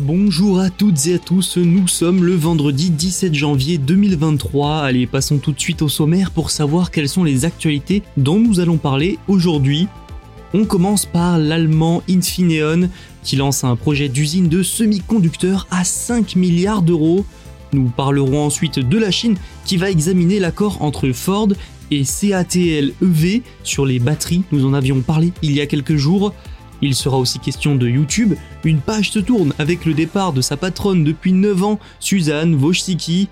Bonjour à toutes et à tous, nous sommes le vendredi 17 janvier 2023. Allez, passons tout de suite au sommaire pour savoir quelles sont les actualités dont nous allons parler aujourd'hui. On commence par l'allemand Infineon qui lance un projet d'usine de semi-conducteurs à 5 milliards d'euros. Nous parlerons ensuite de la Chine qui va examiner l'accord entre Ford et CATL EV sur les batteries, nous en avions parlé il y a quelques jours. Il sera aussi question de YouTube, une page se tourne avec le départ de sa patronne depuis 9 ans, Suzanne Wojcicki.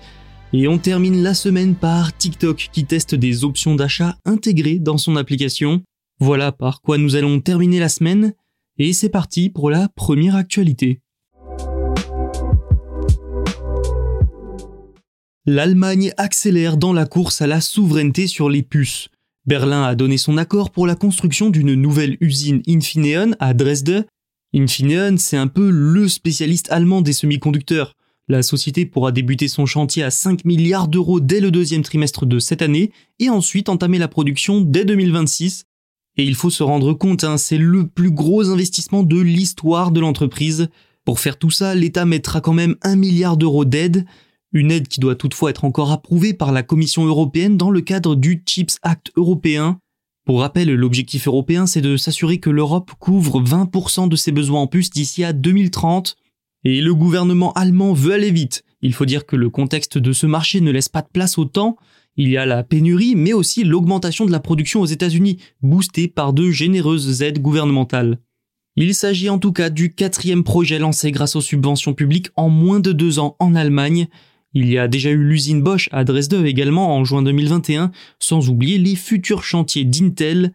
Et on termine la semaine par TikTok qui teste des options d'achat intégrées dans son application. Voilà par quoi nous allons terminer la semaine, et c'est parti pour la première actualité. L'Allemagne accélère dans la course à la souveraineté sur les puces. Berlin a donné son accord pour la construction d'une nouvelle usine Infineon à Dresde. Infineon, c'est un peu le spécialiste allemand des semi-conducteurs. La société pourra débuter son chantier à 5 milliards d'euros dès le deuxième trimestre de cette année et ensuite entamer la production dès 2026. Et il faut se rendre compte, hein, c'est le plus gros investissement de l'histoire de l'entreprise. Pour faire tout ça, l'État mettra quand même 1 milliard d'euros d'aide, une aide qui doit toutefois être encore approuvée par la Commission européenne dans le cadre du Chips Act européen. Pour rappel, l'objectif européen, c'est de s'assurer que l'Europe couvre 20% de ses besoins en puces d'ici à 2030. Et le gouvernement allemand veut aller vite. Il faut dire que le contexte de ce marché ne laisse pas de place au temps. Il y a la pénurie, mais aussi l'augmentation de la production aux États-Unis, boostée par de généreuses aides gouvernementales. Il s'agit en tout cas du quatrième projet lancé grâce aux subventions publiques en moins de deux ans en Allemagne. Il y a déjà eu l'usine Bosch à Dresde également en juin 2021, sans oublier les futurs chantiers d'Intel.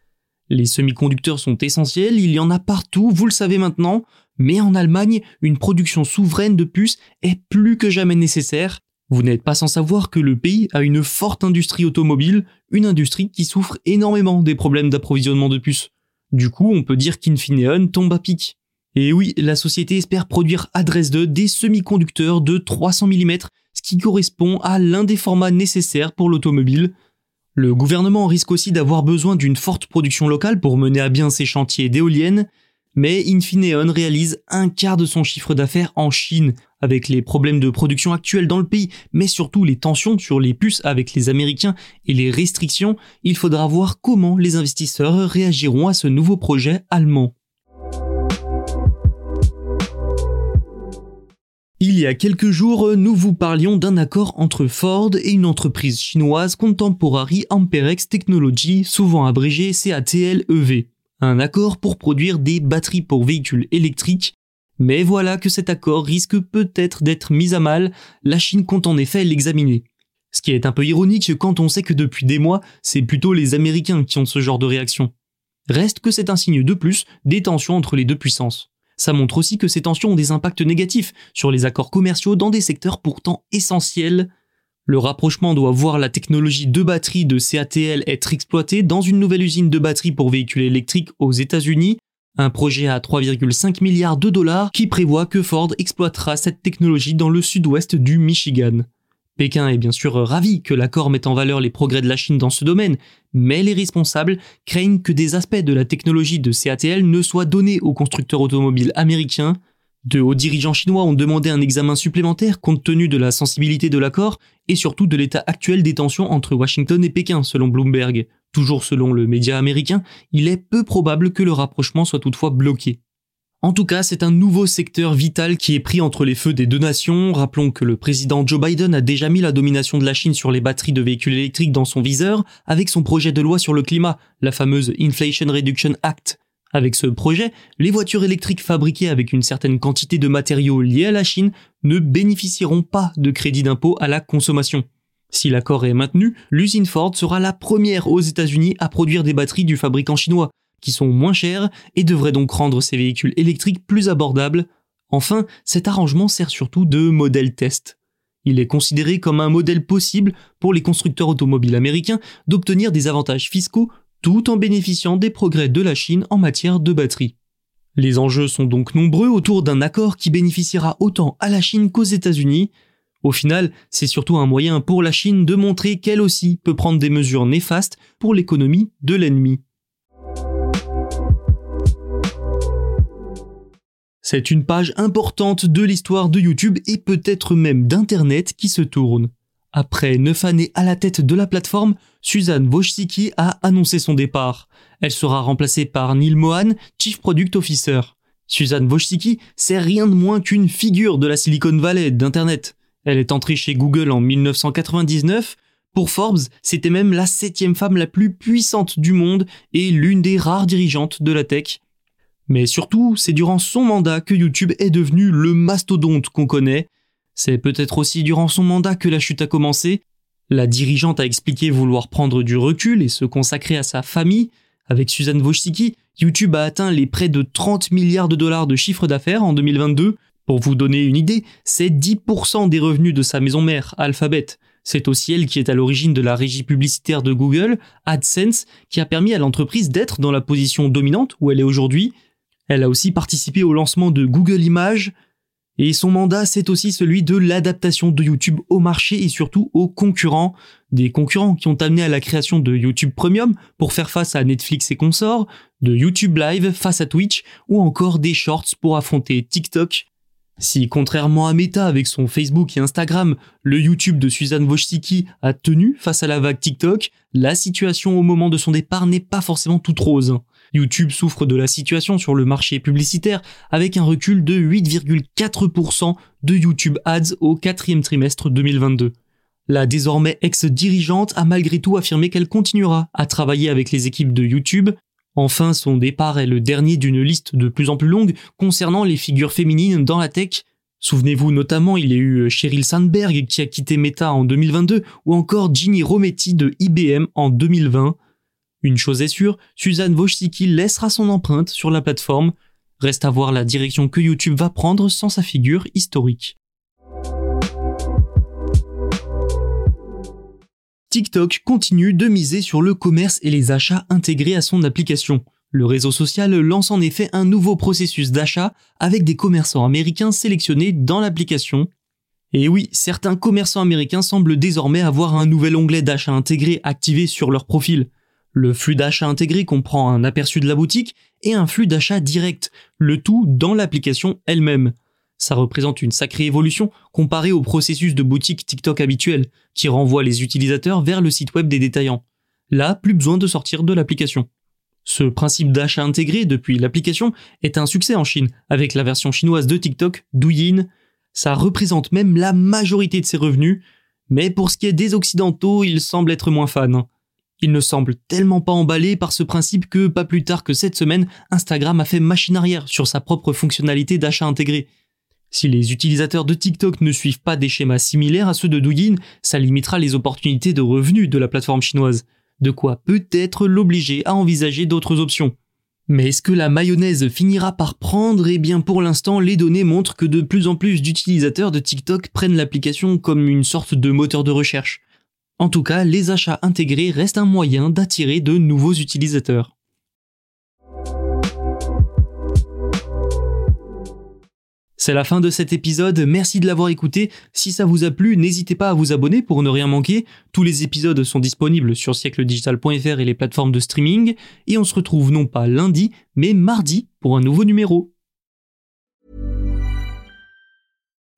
Les semi-conducteurs sont essentiels, il y en a partout, vous le savez maintenant, mais en Allemagne, une production souveraine de puces est plus que jamais nécessaire. Vous n'êtes pas sans savoir que le pays a une forte industrie automobile, une industrie qui souffre énormément des problèmes d'approvisionnement de puces. Du coup, on peut dire qu'Infineon tombe à pic. Et oui, la société espère produire à Dresde des semi-conducteurs de 300 mm, qui correspond à l'un des formats nécessaires pour l'automobile. Le gouvernement risque aussi d'avoir besoin d'une forte production locale pour mener à bien ses chantiers d'éoliennes, mais Infineon réalise un quart de son chiffre d'affaires en Chine, avec les problèmes de production actuels dans le pays, mais surtout les tensions sur les puces avec les Américains et les restrictions, il faudra voir comment les investisseurs réagiront à ce nouveau projet allemand. Il y a quelques jours, nous vous parlions d'un accord entre Ford et une entreprise chinoise Contemporary Amperex Technology, souvent abrégée CATL-EV. Un accord pour produire des batteries pour véhicules électriques. Mais voilà que cet accord risque peut-être d'être mis à mal, la Chine compte en effet l'examiner. Ce qui est un peu ironique quand on sait que depuis des mois, c'est plutôt les Américains qui ont ce genre de réaction. Reste que c'est un signe de plus des tensions entre les deux puissances. Ça montre aussi que ces tensions ont des impacts négatifs sur les accords commerciaux dans des secteurs pourtant essentiels. Le rapprochement doit voir la technologie de batterie de CATL être exploitée dans une nouvelle usine de batterie pour véhicules électriques aux États-Unis, un projet à 3,5 milliards de dollars qui prévoit que Ford exploitera cette technologie dans le sud-ouest du Michigan. Pékin est bien sûr ravi que l'accord mette en valeur les progrès de la Chine dans ce domaine, mais les responsables craignent que des aspects de la technologie de CATL ne soient donnés aux constructeurs automobiles américains. De hauts dirigeants chinois ont demandé un examen supplémentaire compte tenu de la sensibilité de l'accord et surtout de l'état actuel des tensions entre Washington et Pékin, selon Bloomberg. Toujours selon le média américain, il est peu probable que le rapprochement soit toutefois bloqué. En tout cas, c'est un nouveau secteur vital qui est pris entre les feux des deux nations. Rappelons que le président Joe Biden a déjà mis la domination de la Chine sur les batteries de véhicules électriques dans son viseur avec son projet de loi sur le climat, la fameuse Inflation Reduction Act. Avec ce projet, les voitures électriques fabriquées avec une certaine quantité de matériaux liés à la Chine ne bénéficieront pas de crédit d'impôt à la consommation. Si l'accord est maintenu, l'usine Ford sera la première aux États-Unis à produire des batteries du fabricant chinois, qui sont moins chères et devraient donc rendre ces véhicules électriques plus abordables. Enfin, cet arrangement sert surtout de modèle test. Il est considéré comme un modèle possible pour les constructeurs automobiles américains d'obtenir des avantages fiscaux tout en bénéficiant des progrès de la Chine en matière de batterie. Les enjeux sont donc nombreux autour d'un accord qui bénéficiera autant à la Chine qu'aux États-Unis. Au final, c'est surtout un moyen pour la Chine de montrer qu'elle aussi peut prendre des mesures néfastes pour l'économie de l'ennemi. C'est une page importante de l'histoire de YouTube et peut-être même d'Internet qui se tourne. Après neuf années à la tête de la plateforme, Suzanne Wojcicki a annoncé son départ. Elle sera remplacée par Neil Mohan, Chief Product Officer. Suzanne Wojcicki, c'est rien de moins qu'une figure de la Silicon Valley d'Internet. Elle est entrée chez Google en 1999. Pour Forbes, c'était même la septième femme la plus puissante du monde et l'une des rares dirigeantes de la tech. Mais surtout, c'est durant son mandat que YouTube est devenu le mastodonte qu'on connaît. C'est peut-être aussi durant son mandat que la chute a commencé. La dirigeante a expliqué vouloir prendre du recul et se consacrer à sa famille. Avec Suzanne Wojcicki, YouTube a atteint les près de 30 milliards de dollars de chiffre d'affaires en 2022. Pour vous donner une idée, c'est 10% des revenus de sa maison mère, Alphabet. C'est aussi elle qui est à l'origine de la régie publicitaire de Google, AdSense, qui a permis à l'entreprise d'être dans la position dominante où elle est aujourd'hui, elle a aussi participé au lancement de Google Images, et son mandat, c'est aussi celui de l'adaptation de YouTube au marché et surtout aux concurrents. Des concurrents qui ont amené à la création de YouTube Premium pour faire face à Netflix et consorts, de YouTube Live face à Twitch ou encore des Shorts pour affronter TikTok. Si contrairement à Meta avec son Facebook et Instagram, le YouTube de Suzanne Wojcicki a tenu face à la vague TikTok, la situation au moment de son départ n'est pas forcément toute rose. YouTube souffre de la situation sur le marché publicitaire avec un recul de 8,4% de YouTube Ads au quatrième trimestre 2022. La désormais ex-dirigeante a malgré tout affirmé qu'elle continuera à travailler avec les équipes de YouTube. Enfin, son départ est le dernier d'une liste de plus en plus longue concernant les figures féminines dans la tech. Souvenez-vous notamment, il y a eu Sheryl Sandberg qui a quitté Meta en 2022 ou encore Ginny Rometty de IBM en 2020. Une chose est sûre, Suzanne Wojcicki laissera son empreinte sur la plateforme. Reste à voir la direction que YouTube va prendre sans sa figure historique. TikTok continue de miser sur le commerce et les achats intégrés à son application. Le réseau social lance en effet un nouveau processus d'achat avec des commerçants américains sélectionnés dans l'application. Et oui, certains commerçants américains semblent désormais avoir un nouvel onglet d'achat intégré activé sur leur profil. Le flux d'achat intégré comprend un aperçu de la boutique et un flux d'achat direct, le tout dans l'application elle-même. Ça représente une sacrée évolution comparée au processus de boutique TikTok habituel, qui renvoie les utilisateurs vers le site web des détaillants. Là, plus besoin de sortir de l'application. Ce principe d'achat intégré depuis l'application est un succès en Chine, avec la version chinoise de TikTok, Douyin. Ça représente même la majorité de ses revenus, mais pour ce qui est des occidentaux, ils semblent être moins fans. Il ne semble tellement pas emballé par ce principe que, pas plus tard que cette semaine, Instagram a fait machine arrière sur sa propre fonctionnalité d'achat intégré. Si les utilisateurs de TikTok ne suivent pas des schémas similaires à ceux de Douyin, ça limitera les opportunités de revenus de la plateforme chinoise. De quoi peut-être l'obliger à envisager d'autres options. Mais est-ce que la mayonnaise finira par prendre? Eh bien pour l'instant, les données montrent que de plus en plus d'utilisateurs de TikTok prennent l'application comme une sorte de moteur de recherche. En tout cas, les achats intégrés restent un moyen d'attirer de nouveaux utilisateurs. C'est la fin de cet épisode, merci de l'avoir écouté. Si ça vous a plu, n'hésitez pas à vous abonner pour ne rien manquer. Tous les épisodes sont disponibles sur siècledigital.fr et les plateformes de streaming. Et on se retrouve non pas lundi, mais mardi pour un nouveau numéro.